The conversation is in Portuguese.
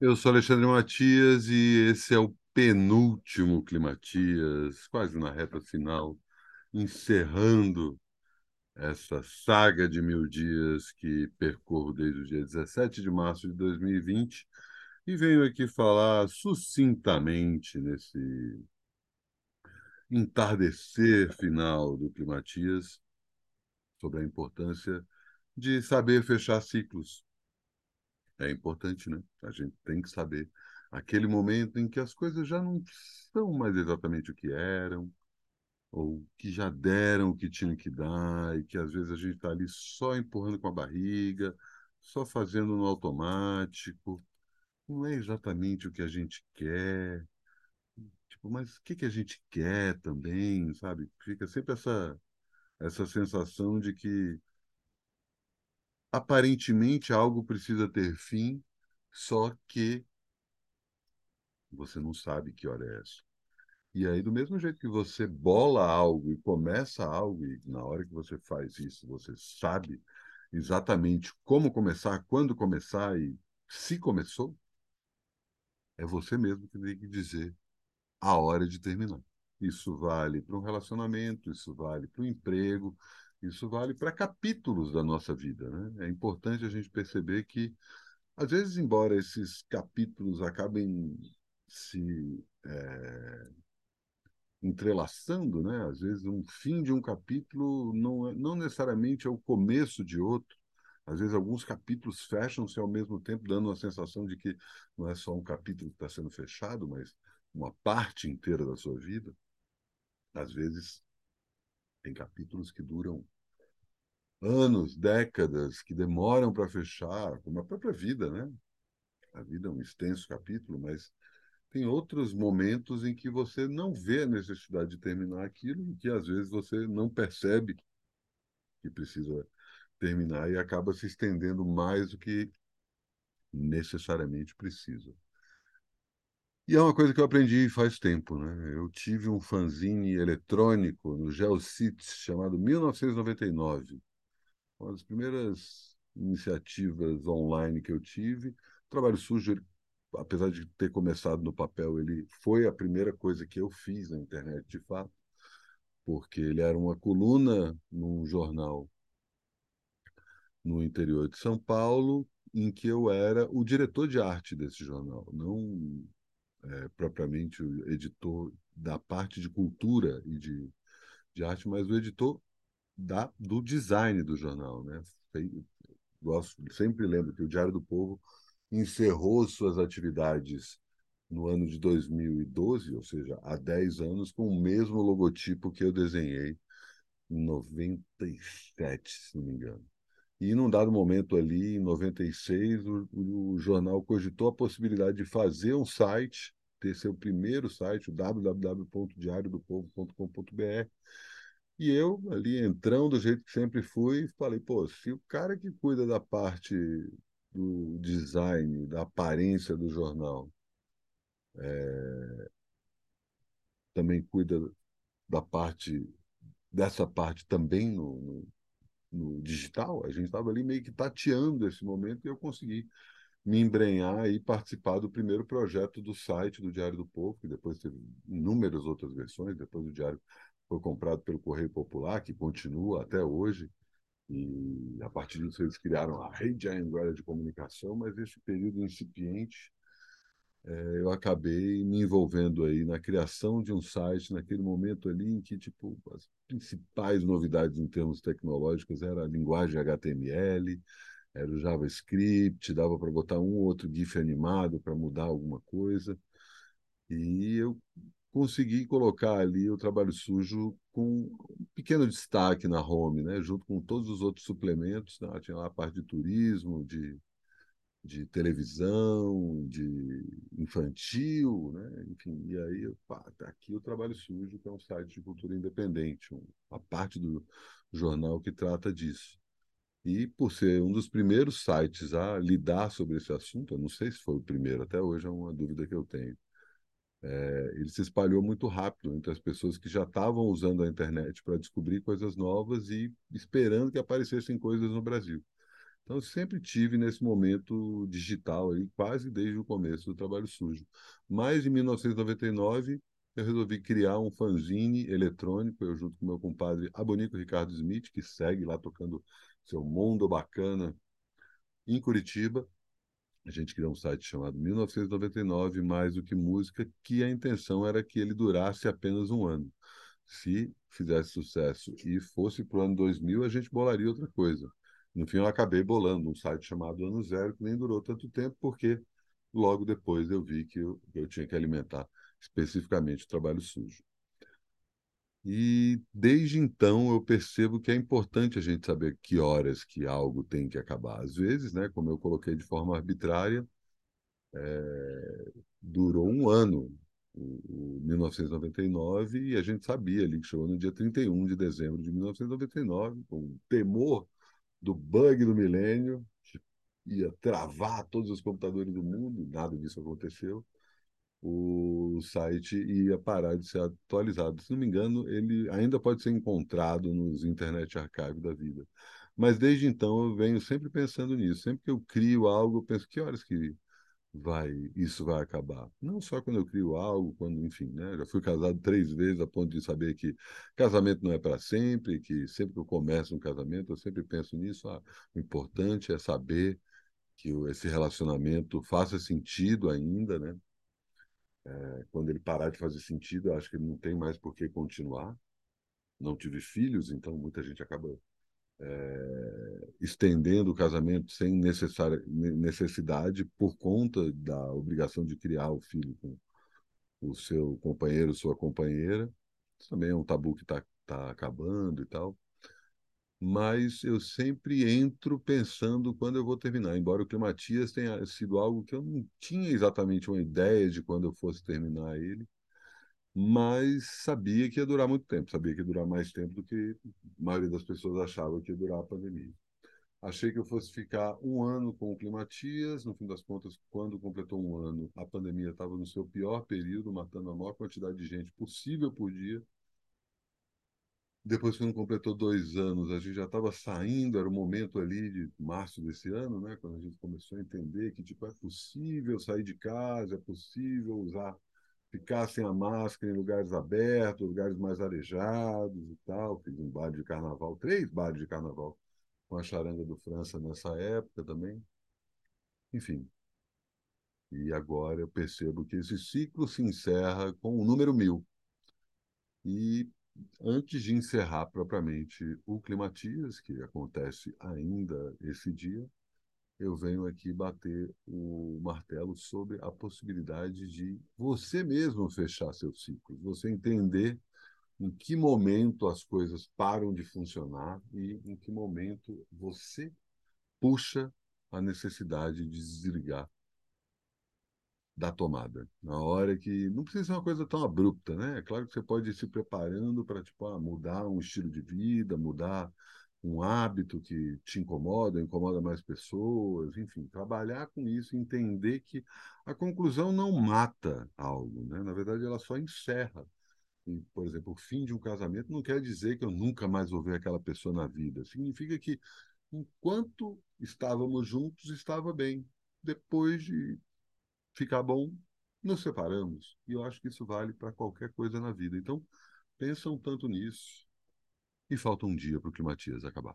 Eu sou Alexandre Matias e esse é o penúltimo Climatias, quase na reta final, encerrando essa saga de mil dias que percorro desde o dia 17 de março de 2020 e venho aqui falar sucintamente nesse entardecer final do Climatias sobre a importância de saber fechar ciclos é importante, né? A gente tem que saber aquele momento em que as coisas já não são mais exatamente o que eram, ou que já deram o que tinham que dar, e que às vezes a gente está ali só empurrando com a barriga, só fazendo no automático. Não é exatamente o que a gente quer. Tipo, mas o que que a gente quer também, sabe? Fica sempre essa, essa sensação de que aparentemente algo precisa ter fim, só que você não sabe que hora é essa. E aí, do mesmo jeito que você bola algo e começa algo, e na hora que você faz isso, você sabe exatamente como começar, quando começar e se começou, é você mesmo que tem que dizer a hora de terminar. Isso vale para um relacionamento, isso vale para um emprego, isso vale para capítulos da nossa vida. Né? É importante a gente perceber que, às vezes, embora esses capítulos acabem se é, entrelaçando, né? Às vezes um fim de um capítulo não, é, não necessariamente é o começo de outro. Às vezes alguns capítulos fecham-se ao mesmo tempo, dando uma sensação de que não é só um capítulo que está sendo fechado, mas uma parte inteira da sua vida. Às vezes tem capítulos que duram anos, décadas, que demoram para fechar, como a própria vida, né? A vida é um extenso capítulo, mas tem outros momentos em que você não vê a necessidade de terminar aquilo e que às vezes você não percebe que precisa terminar e acaba se estendendo mais do que necessariamente precisa. E é uma coisa que eu aprendi faz tempo, né? Eu tive um fanzine eletrônico no GeoCities chamado 1999. Uma das primeiras iniciativas online que eu tive. O Trabalho Sujo, ele apesar de ter começado no papel, ele foi a primeira coisa que eu fiz na internet, de fato, porque ele era uma coluna num jornal no interior de São Paulo, em que eu era o diretor de arte desse jornal, não é, propriamente o editor da parte de cultura e de, de arte, mas o editor da, do design do jornal. Né? Gosto, sempre lembro que o Diário do Povo encerrou suas atividades no ano de 2012, ou seja, há 10 anos, com o mesmo logotipo que eu desenhei em 97, se não me engano. E num dado momento ali, em 96, o, o jornal cogitou a possibilidade de fazer um site, ter seu primeiro site, o www.diariodopovo.com.br. E eu, ali entrando do jeito que sempre fui, falei, pô, se o cara que cuida da parte do design, da aparência do jornal. É, também cuida da parte dessa parte também no, no, no digital. A gente estava ali meio que tateando esse momento e eu consegui me embrenhar e participar do primeiro projeto do site do Diário do Povo, que depois teve inúmeras outras versões. Depois o Diário foi comprado pelo Correio Popular, que continua até hoje. E a partir disso eles criaram a rede Anguera de comunicação, mas nesse período incipiente é, eu acabei me envolvendo aí na criação de um site naquele momento ali em que tipo as principais novidades em termos tecnológicos era a linguagem HTML, era o JavaScript, dava para botar um ou outro GIF animado para mudar alguma coisa. E eu consegui colocar ali o trabalho sujo com um pequeno destaque na home, né? junto com todos os outros suplementos. Né? Tinha lá a parte de turismo, de, de televisão, de infantil, né? enfim. E aí, pá, tá aqui o Trabalho Sujo, que é um site de cultura independente, a parte do jornal que trata disso. E por ser um dos primeiros sites a lidar sobre esse assunto, eu não sei se foi o primeiro, até hoje é uma dúvida que eu tenho é, ele se espalhou muito rápido entre as pessoas que já estavam usando a internet para descobrir coisas novas e esperando que aparecessem coisas no Brasil. Então, eu sempre tive nesse momento digital aí, quase desde o começo do Trabalho Sujo. Mas em 1999, eu resolvi criar um fanzine eletrônico, eu junto com meu compadre Abonico Ricardo Smith, que segue lá tocando seu mundo bacana em Curitiba. A gente criou um site chamado 1999 Mais do que Música, que a intenção era que ele durasse apenas um ano. Se fizesse sucesso e fosse para o ano 2000, a gente bolaria outra coisa. No fim, eu acabei bolando um site chamado Ano Zero, que nem durou tanto tempo, porque logo depois eu vi que eu, eu tinha que alimentar especificamente o trabalho sujo. E desde então eu percebo que é importante a gente saber que horas que algo tem que acabar. Às vezes, né, como eu coloquei de forma arbitrária, é, durou um ano, o, o 1999, e a gente sabia ali que chegou no dia 31 de dezembro de 1999, com o temor do bug do milênio, que ia travar todos os computadores do mundo, nada disso aconteceu o site ia parar de ser atualizado. Se não me engano, ele ainda pode ser encontrado nos Internet Archive da vida. Mas desde então eu venho sempre pensando nisso. Sempre que eu crio algo, eu penso que horas que vai isso vai acabar. Não só quando eu crio algo, quando, enfim, né? Já fui casado três vezes a ponto de saber que casamento não é para sempre, que sempre que eu começo um casamento, eu sempre penso nisso. Ah, o importante é saber que esse relacionamento faça sentido ainda, né? É, quando ele parar de fazer sentido, acho que ele não tem mais por que continuar. Não tive filhos, então muita gente acaba é, estendendo o casamento sem necessária, necessidade por conta da obrigação de criar o filho com o seu companheiro, sua companheira. Isso também é um tabu que está tá acabando e tal mas eu sempre entro pensando quando eu vou terminar. Embora o Climatias tenha sido algo que eu não tinha exatamente uma ideia de quando eu fosse terminar ele, mas sabia que ia durar muito tempo, sabia que ia durar mais tempo do que a maioria das pessoas achava que ia durar a pandemia. Achei que eu fosse ficar um ano com o Climatias, no fim das contas, quando completou um ano, a pandemia estava no seu pior período, matando a maior quantidade de gente possível por dia depois, quando completou dois anos, a gente já estava saindo, era o momento ali de março desse ano, né? Quando a gente começou a entender que tipo, é possível sair de casa, é possível usar, ficar sem a máscara em lugares abertos, lugares mais arejados e tal. Fiz um bar de carnaval, três bares de carnaval com a charanga do França nessa época também. Enfim. E agora eu percebo que esse ciclo se encerra com o número mil. E antes de encerrar propriamente o Climatias, que acontece ainda esse dia, eu venho aqui bater o martelo sobre a possibilidade de você mesmo fechar seu ciclo, você entender em que momento as coisas param de funcionar e em que momento você puxa a necessidade de desligar da tomada. Na hora que. Não precisa ser uma coisa tão abrupta, né? É claro que você pode ir se preparando para tipo, ah, mudar um estilo de vida, mudar um hábito que te incomoda, incomoda mais pessoas, enfim, trabalhar com isso, entender que a conclusão não mata algo, né? Na verdade, ela só encerra. E, por exemplo, o fim de um casamento não quer dizer que eu nunca mais vou ver aquela pessoa na vida. Significa que enquanto estávamos juntos, estava bem. Depois de ficar bom, nos separamos. E eu acho que isso vale para qualquer coisa na vida. Então, pensam tanto nisso. E falta um dia para o Climatias acabar.